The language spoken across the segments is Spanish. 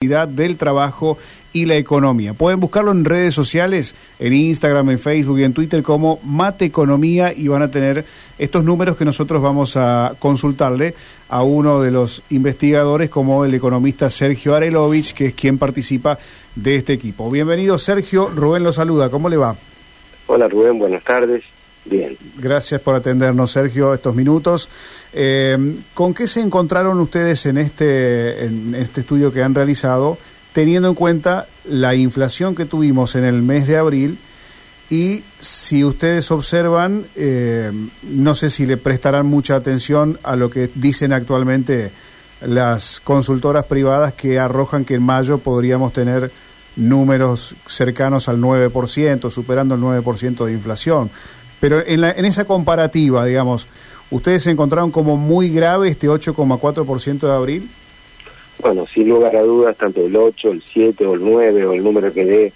del trabajo y la economía. Pueden buscarlo en redes sociales, en Instagram, en Facebook y en Twitter como Mate Economía y van a tener estos números que nosotros vamos a consultarle a uno de los investigadores como el economista Sergio Arelovich, que es quien participa de este equipo. Bienvenido Sergio, Rubén lo saluda, ¿cómo le va? Hola Rubén, buenas tardes. Bien. Gracias por atendernos, Sergio, estos minutos. Eh, ¿Con qué se encontraron ustedes en este, en este estudio que han realizado, teniendo en cuenta la inflación que tuvimos en el mes de abril? Y si ustedes observan, eh, no sé si le prestarán mucha atención a lo que dicen actualmente las consultoras privadas que arrojan que en mayo podríamos tener números cercanos al 9%, superando el 9% de inflación. Pero en, la, en esa comparativa, digamos, ¿ustedes se encontraron como muy grave este 8,4% de abril? Bueno, sin lugar a dudas, tanto el 8, el 7 o el 9 o el número que dé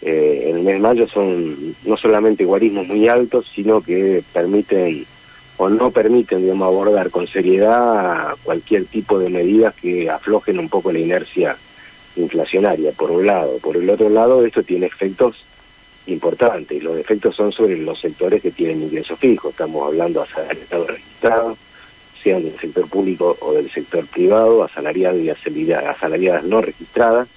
eh, en el mes de mayo son no solamente guarismos muy altos, sino que permiten o no permiten, digamos, abordar con seriedad cualquier tipo de medidas que aflojen un poco la inercia inflacionaria, por un lado. Por el otro lado, esto tiene efectos importante y los efectos son sobre los sectores que tienen ingresos fijos. Estamos hablando de asalariados registrados, sean del sector público o del sector privado, asalariados y asalariadas no registradas,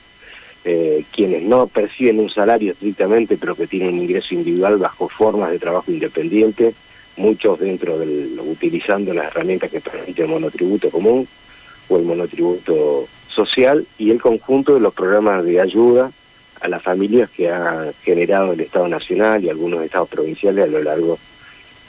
eh, quienes no perciben un salario estrictamente pero que tienen un ingreso individual bajo formas de trabajo independiente, muchos dentro del utilizando las herramientas que permite el monotributo común o el monotributo social y el conjunto de los programas de ayuda a las familias que ha generado el Estado Nacional y algunos estados provinciales a lo largo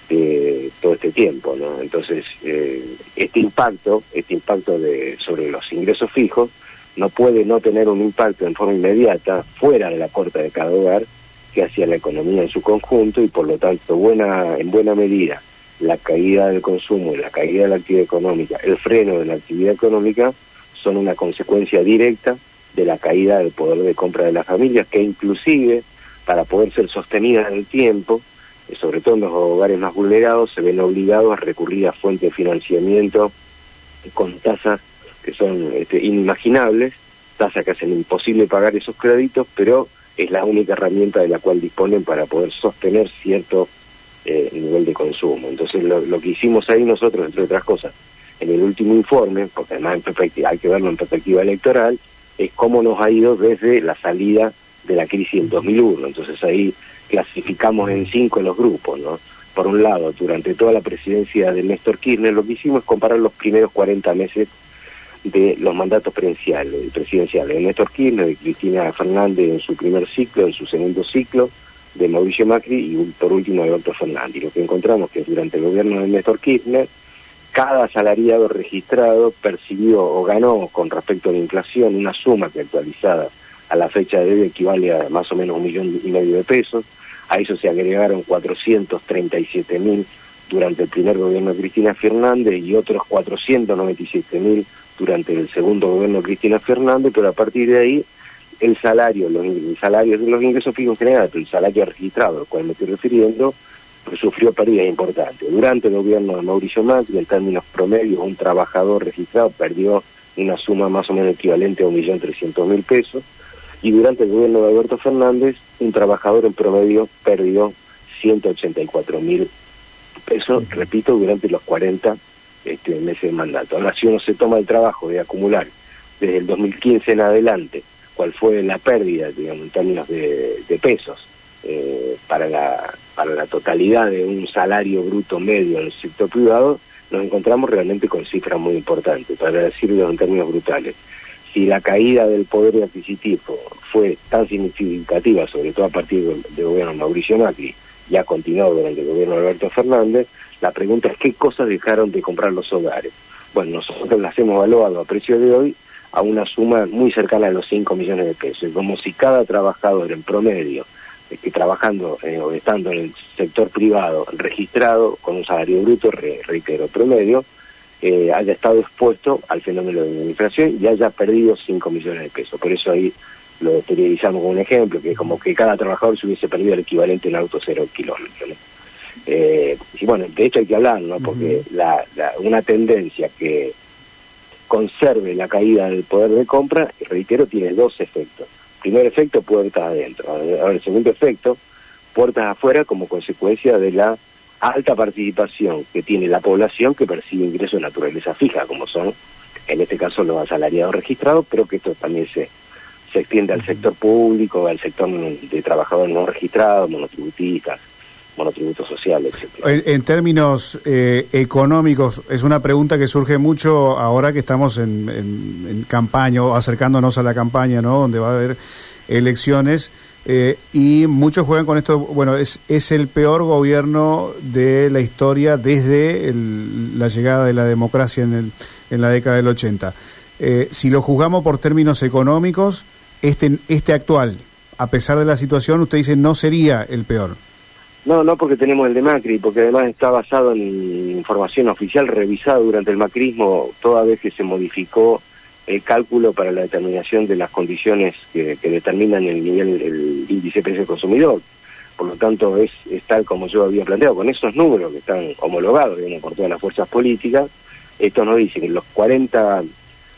de todo este tiempo, ¿no? Entonces, eh, este impacto, este impacto de, sobre los ingresos fijos, no puede no tener un impacto en forma inmediata fuera de la puerta de cada hogar que hacia la economía en su conjunto y por lo tanto buena en buena medida la caída del consumo y la caída de la actividad económica, el freno de la actividad económica son una consecuencia directa de la caída del poder de compra de las familias, que inclusive para poder ser sostenida en el tiempo, eh, sobre todo en los hogares más vulnerados, se ven obligados a recurrir a fuentes de financiamiento con tasas que son este, inimaginables, tasas que hacen imposible pagar esos créditos, pero es la única herramienta de la cual disponen para poder sostener cierto eh, nivel de consumo. Entonces lo, que hicimos ahí nosotros, entre otras cosas, en el último informe, porque además en perspectiva, hay que verlo en perspectiva electoral, es cómo nos ha ido desde la salida de la crisis en 2001. Entonces ahí clasificamos en cinco los grupos, ¿no? Por un lado, durante toda la presidencia de Néstor Kirchner, lo que hicimos es comparar los primeros 40 meses de los mandatos presidenciales, presidenciales de Néstor Kirchner, de Cristina Fernández en su primer ciclo, en su segundo ciclo, de Mauricio Macri y por último de Alberto Fernández. Y lo que encontramos que durante el gobierno de Néstor Kirchner, cada asalariado registrado percibió o ganó con respecto a la inflación una suma que actualizada a la fecha de hoy equivale a más o menos un millón y medio de pesos. A eso se agregaron 437 mil durante el primer gobierno de Cristina Fernández y otros 497 mil durante el segundo gobierno de Cristina Fernández, pero a partir de ahí el salario, los salarios de los ingresos fijos en general, el salario registrado al cual me estoy refiriendo, sufrió pérdidas importantes. Durante el gobierno de Mauricio Macri, en términos promedios, un trabajador registrado perdió una suma más o menos equivalente a 1.300.000 pesos, y durante el gobierno de Alberto Fernández, un trabajador en promedio perdió 184.000 pesos, repito, durante los 40 este, meses de mandato. Ahora, si uno se toma el trabajo de acumular desde el 2015 en adelante, cuál fue la pérdida, digamos, en términos de, de pesos, eh, para, la, para la totalidad de un salario bruto medio en el sector privado, nos encontramos realmente con cifras muy importantes, para decirlo en términos brutales. Si la caída del poder adquisitivo fue tan significativa, sobre todo a partir del, del gobierno Mauricio Macri, y ha continuado durante el gobierno de Alberto Fernández, la pregunta es qué cosas dejaron de comprar los hogares. Bueno, nosotros las hemos evaluado a precio de hoy a una suma muy cercana a los 5 millones de pesos, como si cada trabajador en promedio que trabajando eh, o estando en el sector privado registrado con un salario bruto, re, reitero, promedio, eh, haya estado expuesto al fenómeno de la inflación y haya perdido 5 millones de pesos. Por eso ahí lo utilizamos como un ejemplo, que es como que cada trabajador se hubiese perdido el equivalente en auto cero kilómetros. ¿no? Eh, y bueno, de hecho hay que hablar, ¿no? Porque uh -huh. la, la, una tendencia que conserve la caída del poder de compra, reitero, tiene dos efectos. Primer efecto, puertas adentro. Ahora, el segundo efecto, puertas afuera como consecuencia de la alta participación que tiene la población que percibe ingresos de naturaleza fija, como son, en este caso, los asalariados registrados, pero que esto también se, se extiende al sector público, al sector de trabajadores no registrados, monotributistas, monotributos sociales, etc. En, términos eh, económicos, es una pregunta que surge mucho ahora que estamos en, campaña o acercándonos a la campaña, ¿no? Donde va a haber elecciones. Eh, y muchos juegan con esto, bueno, es, es el peor gobierno de la historia desde la llegada de la democracia en, el, en la década del 80. Eh, si lo juzgamos por términos económicos, este, este actual, a pesar de la situación, usted dice no sería el peor. No, no porque tenemos el de Macri, porque además está basado en información oficial revisada durante el macrismo toda vez que se modificó el cálculo para la determinación de las condiciones que, determinan el nivel, el índice de precio consumidor. Por lo tanto, es, es, tal como yo había planteado, con esos números que están homologados por todas las fuerzas políticas, esto nos dice que en los 40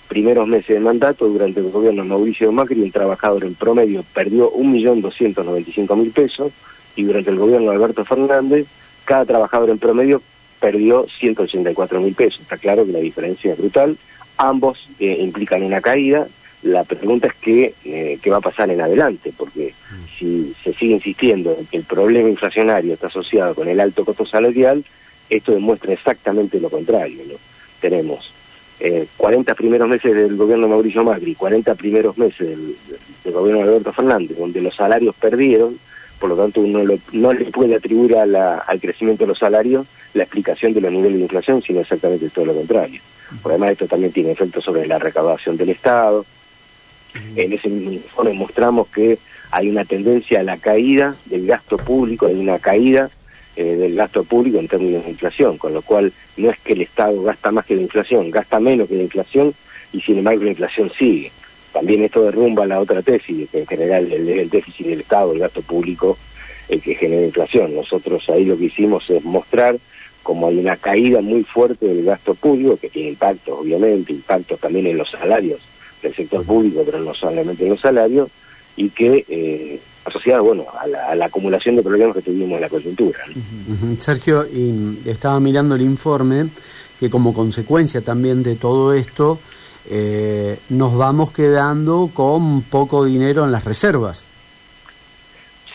primeros meses de mandato, durante el gobierno de Mauricio Macri, un trabajador en promedio perdió 1.295.000 pesos, y durante el gobierno de Alberto Fernández, cada trabajador en promedio perdió 184 mil pesos. Está claro que la diferencia es brutal. Ambos eh, implican una caída. La pregunta es qué, eh, qué va a pasar en adelante, porque si se sigue insistiendo en que el problema inflacionario está asociado con el alto costo salarial, esto demuestra exactamente lo contrario. Tenemos eh, 40 primeros meses del gobierno de Mauricio Macri, 40 primeros meses del, del gobierno de Alberto Fernández, donde los salarios perdieron, por lo tanto uno no le puede atribuir al crecimiento de los salarios la explicación de los niveles de inflación, sino exactamente todo lo contrario. Por además esto también tiene efectos sobre la recaudación del Estado. En ese mismo informe mostramos que hay una tendencia a la caída del gasto público, hay una caída eh, del gasto público en términos de inflación, con lo cual no es que el Estado gasta más que la inflación, gasta menos que la inflación y sin embargo la inflación sigue. También esto derrumba la otra tesis, que en general el, el déficit del Estado, el gasto público, el que genera inflación. Nosotros ahí lo que hicimos es mostrar cómo hay una caída muy fuerte del gasto público, que tiene impactos, obviamente, impactos también en los salarios del sector público, pero no solamente en los salarios, y que eh, asociado bueno a la, acumulación de problemas que tuvimos en la coyuntura. Sergio, y estaba mirando el informe que como consecuencia también de todo esto eh, nos vamos quedando con poco dinero en las reservas.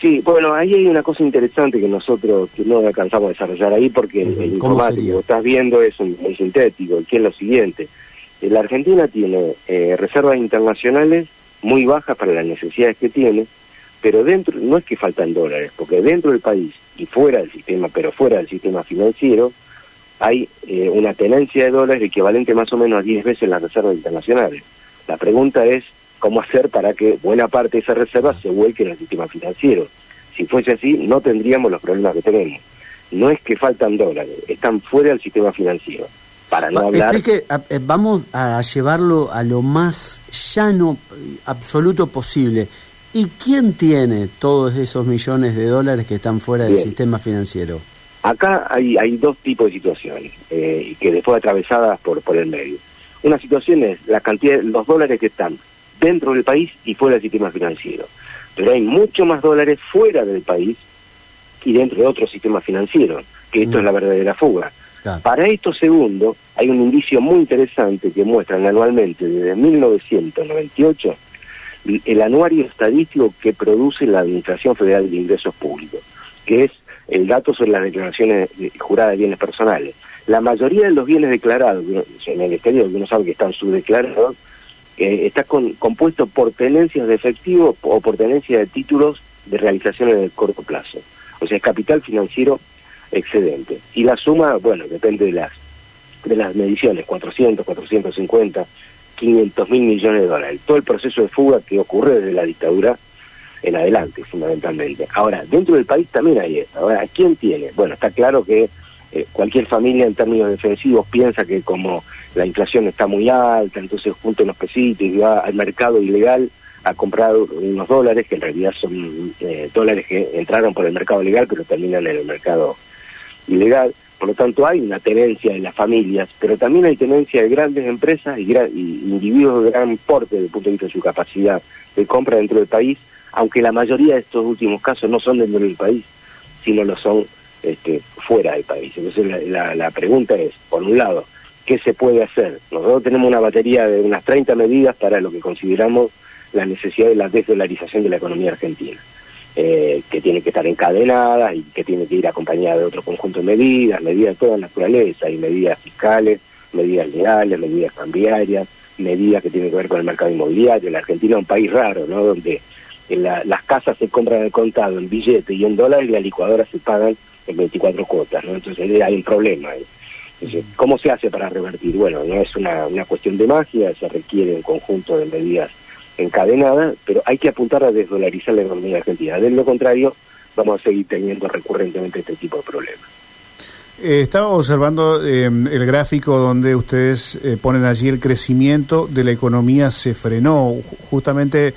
Sí, bueno, ahí hay una cosa interesante que nosotros no alcanzamos a desarrollar ahí porque el, informático que estás viendo es muy sintético, que es lo siguiente. Eh, la Argentina tiene eh, reservas internacionales muy bajas para las necesidades que tiene, pero dentro, no es que faltan dólares, porque dentro del país y fuera del sistema, pero fuera del sistema financiero, hay eh, una tenencia de dólares equivalente más o menos a 10 veces las reservas internacionales. La pregunta es cómo hacer para que buena parte de esas reservas se vuelque en el sistema financiero. Si fuese así, no tendríamos los problemas que tenemos. No es que faltan dólares, están fuera del sistema financiero. Para no hablar... Explique, eh, vamos a llevarlo a lo más llano, absoluto posible. ¿Y quién tiene todos esos millones de dólares que están fuera del sistema financiero? Acá hay, hay dos tipos de situaciones eh, que después atravesadas por, por el medio. Una situación es la cantidad, los dólares que están dentro del país y fuera del sistema financiero. Pero hay mucho más dólares fuera del país y dentro de otro sistema financiero, que esto es la mm. verdadera fuga. Para esto segundo, hay un indicio muy interesante que muestran anualmente desde 1998 el anuario estadístico que produce la Administración Federal de Ingresos Públicos, que es el dato sobre las declaraciones juradas de bienes personales. La mayoría de los bienes declarados en el exterior, que uno sabe que están subdeclarados, eh, está compuesto por tenencias de efectivo o por tenencias de títulos de realizaciones de corto plazo. O sea, es capital financiero excedente. Y la suma, bueno, depende de las de las mediciones, 400, 450, 500 mil millones de dólares. Todo el proceso de fuga que ocurre desde la dictadura en adelante, fundamentalmente. Ahora, dentro del país también hay esto. Ahora, ¿quién tiene? Bueno, está claro que eh, cualquier familia en términos defensivos piensa que como la inflación está muy alta, entonces junta unos pesitos y va al mercado ilegal a comprar unos dólares, que en realidad son eh, dólares que entraron por el mercado legal, pero terminan en el mercado ilegal. Por lo tanto, hay una tenencia de las familias, pero también hay tenencia de grandes empresas y, y individuos de gran porte desde el punto de vista de su capacidad de compra dentro del país, aunque la mayoría de estos últimos casos no son dentro del país, sino lo son este, fuera del país. Entonces la, pregunta es, por un lado, ¿qué se puede hacer? Nosotros tenemos una batería de unas 30 medidas para lo que consideramos la necesidad de la desdolarización de la economía argentina, eh, que tiene que estar encadenada y que tiene que ir acompañada de otro conjunto de medidas, medidas de toda naturaleza, y medidas fiscales, medidas legales, medidas cambiarias, medidas que tienen que ver con el mercado inmobiliario. La Argentina es un país raro, ¿no? Donde las casas se compran al contado en billete y en dólares y las licuadoras se pagan en 24 cuotas, ¿no? Entonces hay un problema. Entonces, ¿cómo se hace para revertir? Bueno, no es una, una cuestión de magia, se requiere un conjunto de medidas encadenadas, pero hay que apuntar a desdolarizar la economía argentina. De lo contrario, vamos a seguir teniendo recurrentemente este tipo de problemas. Eh, estaba observando eh, el gráfico donde ustedes eh, ponen allí el crecimiento de la economía se frenó, justamente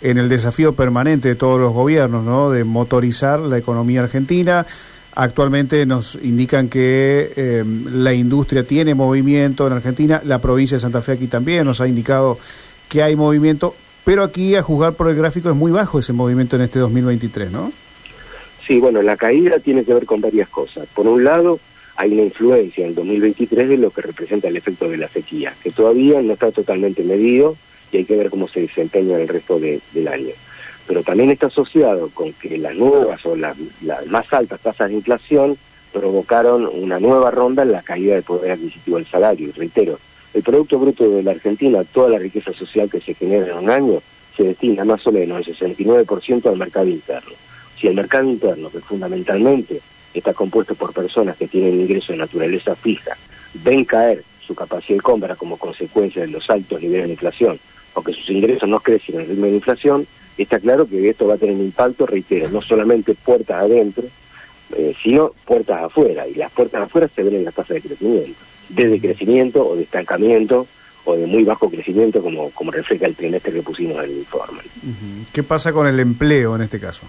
en el desafío permanente de todos los gobiernos, ¿no? De motorizar la economía argentina. Actualmente nos indican que la industria tiene movimiento en Argentina, la provincia de Santa Fe aquí también nos ha indicado que hay movimiento, pero aquí a juzgar por el gráfico es muy bajo ese movimiento en este 2023, ¿no? Sí, bueno, la caída tiene que ver con varias cosas. Por un lado, hay una influencia en el 2023 de lo que representa el efecto de la sequía, que todavía no está totalmente medido y hay que ver cómo se desempeña el resto del año. Pero también está asociado con que las nuevas o las, más altas tasas de inflación provocaron una nueva ronda en la caída del poder adquisitivo del salario. Y reitero, el Producto Bruto de la Argentina, toda la riqueza social que se genera en un año, se destina más o menos el 69% al mercado interno si el mercado interno, que fundamentalmente está compuesto por personas que tienen ingresos de naturaleza fija, ven caer su capacidad de compra como consecuencia de los altos niveles de inflación, o que sus ingresos no crecen en el ritmo de inflación, está claro que esto va a tener un impacto, reitero, no solamente puertas adentro, eh, sino puertas afuera, y las puertas afuera se ven en la tasa de crecimiento, desde crecimiento o de estancamiento o de muy bajo crecimiento, como, como refleja el trimestre que pusimos en el informe. ¿Qué pasa con el empleo en este caso?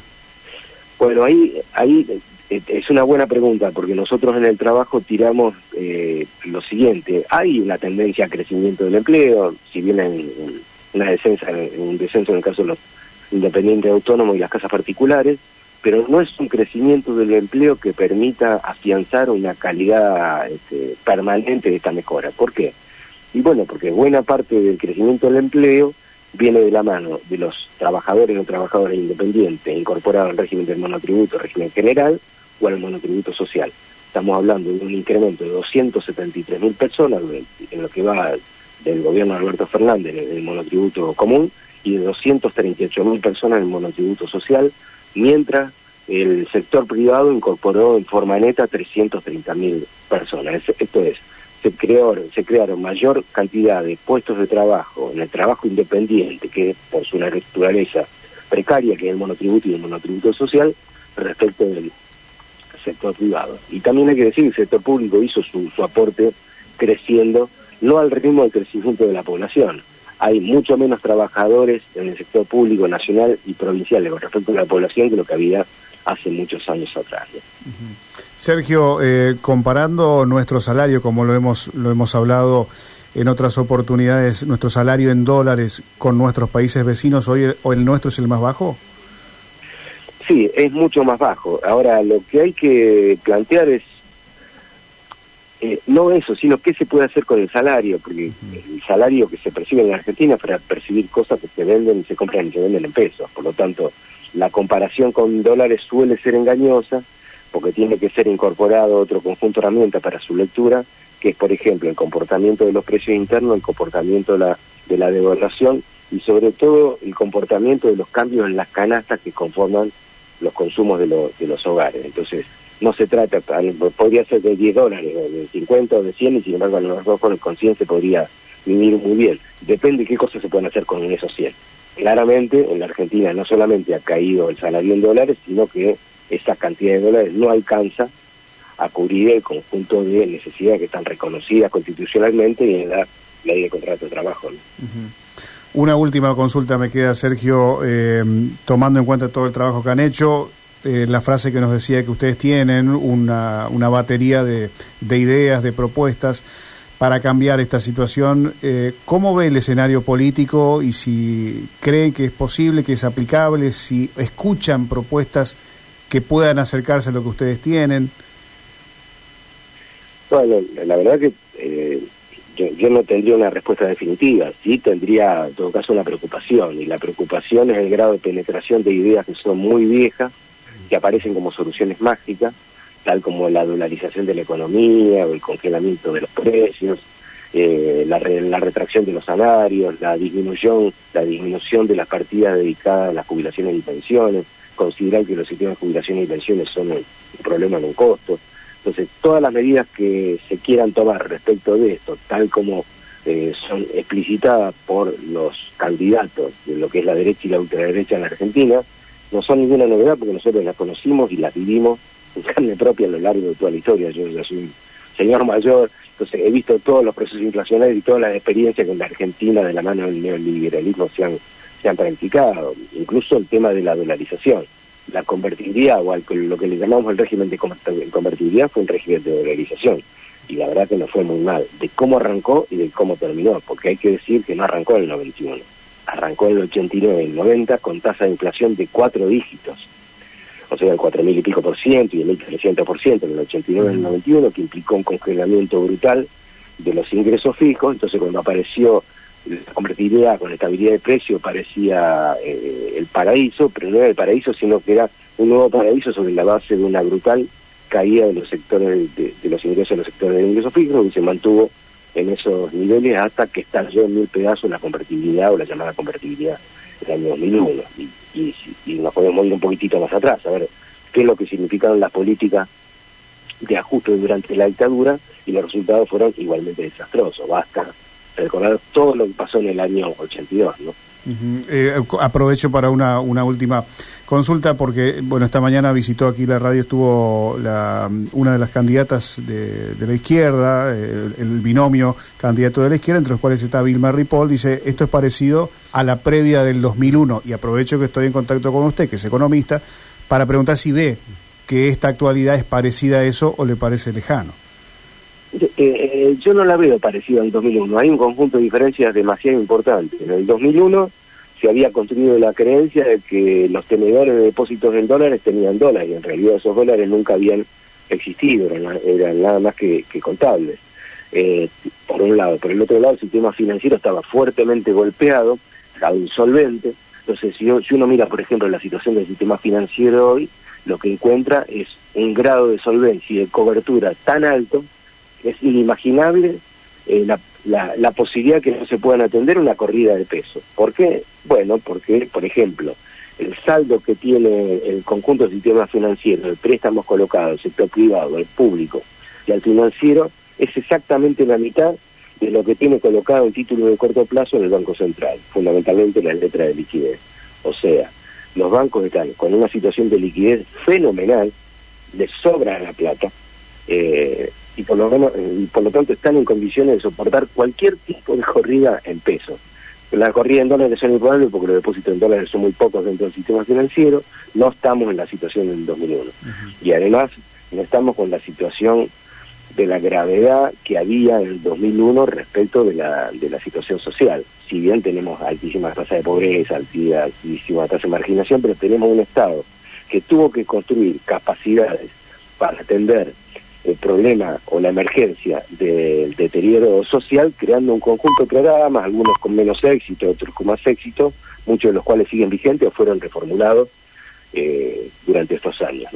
Bueno, ahí, ahí eh, es una buena pregunta, porque nosotros en el trabajo tiramos eh, lo siguiente. Hay una tendencia a crecimiento del empleo, si bien hay una descensa, un descenso en el caso de los independientes autónomos y las casas particulares, pero no es un crecimiento del empleo que permita afianzar una calidad este, permanente de esta mejora. ¿Por qué? Y bueno, porque buena parte del crecimiento del empleo viene de la mano de los trabajadores o trabajadoras independientes incorporados al régimen del monotributo, régimen general, o al monotributo social. Estamos hablando de un incremento de 273 mil personas en lo que va del gobierno de Alberto Fernández en el monotributo común y de 238 mil personas en el monotributo social, mientras el sector privado incorporó en forma neta 330 mil personas. Esto es, se crearon, se crearon mayor cantidad de puestos de trabajo en el trabajo independiente, que por su naturaleza precaria, que es el monotributo y el monotributo social, respecto del sector privado. Y también hay que decir que el sector público hizo su, su aporte creciendo, no al ritmo del crecimiento de la población. Hay mucho menos trabajadores en el sector público nacional y provincial con respecto a la población que lo que había hace muchos años atrás. Sergio, eh, comparando nuestro salario, como lo hemos, lo hemos hablado en otras oportunidades, nuestro salario en dólares con nuestros países vecinos, ¿hoy el, el nuestro es el más bajo? Sí, es mucho más bajo. Ahora, lo que hay que plantear es eh, no eso, sino qué se puede hacer con el salario, porque el salario que se percibe en Argentina es para percibir cosas que se venden y se compran y se venden en pesos. Por lo tanto, la comparación con dólares suele ser engañosa porque tiene que ser incorporado otro conjunto de herramientas para su lectura, que es, por ejemplo, el comportamiento de los precios internos, el comportamiento de la, de la devaluación y, sobre todo, el comportamiento de los cambios en las canastas que conforman los consumos de, de los hogares. Entonces, no se trata, podría ser de 10 dólares, de 50 o de 100, y sin embargo, a lo mejor con el consciente podría vivir muy bien. Depende de qué cosas se pueden hacer con esos 100 claramente en la Argentina no solamente ha caído el salario en dólares, sino que esa cantidad de dólares no alcanza a cubrir el conjunto de necesidades que están reconocidas constitucionalmente y en la ley de contrato de trabajo. Una última consulta me queda, Sergio, eh, tomando en cuenta todo el trabajo que han hecho, eh, la frase que nos decía que ustedes tienen una, una batería de, de, ideas, de propuestas para cambiar esta situación. Eh, ¿Cómo ve el escenario político y si creen que es posible, que es aplicable, si escuchan propuestas que puedan acercarse a lo que ustedes tienen? Bueno, la verdad que eh, yo, no tendría una respuesta definitiva, sí tendría en todo caso una preocupación, y la preocupación es el grado de penetración de ideas que son muy viejas, que aparecen como soluciones mágicas, tal como la dolarización de la economía o el congelamiento de los precios, eh, la, retracción de los salarios, la disminución, la disminución de las partidas dedicadas a las jubilaciones y pensiones, considerar que los sistemas de jubilaciones y pensiones son un problema, en un costo. Entonces, todas las medidas que se quieran tomar respecto de esto, tal como eh, son explicitadas por los candidatos de lo que es la derecha y la ultraderecha en la Argentina, no son ninguna novedad porque nosotros las conocimos y las vivimos en carne propia a lo largo de toda la historia. Yo ya soy un señor mayor, entonces he visto todos los procesos inflacionarios y todas las experiencias que en la Argentina de la mano del neoliberalismo se han, se han practicado, incluso el tema de la dolarización. La convertibilidad o lo que le llamamos el régimen de convertibilidad fue un régimen de dolarización. Y la verdad que no fue muy mal, de cómo arrancó y de cómo terminó, porque hay que decir que no arrancó en el 91, arrancó en el 89 y el 90 con tasa de inflación de cuatro dígitos, o sea, el cuatro mil y pico por ciento y el 1.300 por ciento en el 89 y el 91, que implicó un congelamiento brutal de los ingresos fijos, entonces cuando apareció la convertibilidad con estabilidad de precio parecía eh, el paraíso, pero no era el paraíso, sino que era un nuevo paraíso sobre la base de una brutal caída de los sectores de, los ingresos de los sectores de ingresos fijos y se mantuvo en esos niveles hasta que estalló en mil pedazos la convertibilidad o la llamada convertibilidad del año 2001. Y, y, y nos podemos ir un poquitito más atrás, a ver qué es lo que significaron las políticas de ajuste durante la dictadura y los resultados fueron igualmente desastrosos. Basta recordar todo lo que pasó en el año 82, ¿no? Eh, aprovecho para una, una última consulta porque bueno esta mañana visitó aquí la radio estuvo la, una de las candidatas de, la izquierda el, el, binomio candidato de la izquierda entre los cuales está Vilma Ripoll dice esto es parecido a la previa del 2001 y aprovecho que estoy en contacto con usted que es economista para preguntar si ve que esta actualidad es parecida a eso o le parece lejano eh, eh, yo no la veo parecida al 2001. Hay un conjunto de diferencias demasiado importantes. En el 2001 se había construido la creencia de que los tenedores de depósitos en dólares tenían dólares y en realidad esos dólares nunca habían existido, eran, eran nada más que, que contables. Eh, por un lado. Por el otro lado, el sistema financiero estaba fuertemente golpeado, estaba insolvente. Entonces, si, si uno mira, por ejemplo, la situación del sistema financiero hoy, lo que encuentra es un grado de solvencia y de cobertura tan alto es inimaginable eh, la, posibilidad que no se puedan atender una corrida de peso. ¿Por qué? Bueno, porque, por ejemplo, el saldo que tiene el conjunto del sistema financiero, el préstamos colocados, el sector privado, el público y el financiero, es exactamente la mitad de lo que tiene colocado en título de corto plazo en el Banco Central, fundamentalmente la letra de liquidez. O sea, los bancos están con una situación de liquidez fenomenal, les sobra la plata, eh, y por lo menos y por lo tanto están en condiciones de soportar cualquier tipo de corrida en pesos. La corrida en dólares son improbables porque los depósitos en dólares son muy pocos dentro del sistema financiero, no estamos en la situación del 2001. Y además no estamos con la situación de la gravedad que había en el 2001 respecto de la, de la situación social. Si bien tenemos altísimas tasas de pobreza, altísima tasa de marginación, pero tenemos un Estado que tuvo que construir capacidades para atender el problema o la emergencia del deterioro social, creando un conjunto de programas, algunos con menos éxito, otros con más éxito, muchos de los cuales siguen vigentes o fueron reformulados eh, durante estos años.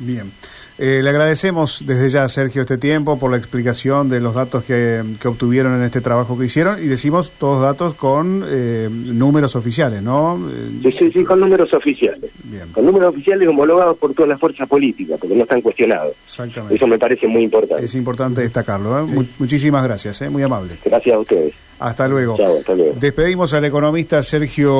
Bien. Eh, le agradecemos desde ya, Sergio, este tiempo por la explicación de los datos que, que obtuvieron en este trabajo que hicieron y decimos todos datos con eh, números oficiales, ¿no? Sí, sí, sí, con números oficiales. Bien. Con números oficiales homologados por todas las fuerzas políticas, porque no están cuestionados. Exactamente. Eso me parece muy importante. Es importante destacarlo. ¿eh? Sí. muchísimas gracias, ¿eh? muy amable. Gracias a ustedes. Hasta luego. Chao, hasta luego. Despedimos al economista Sergio.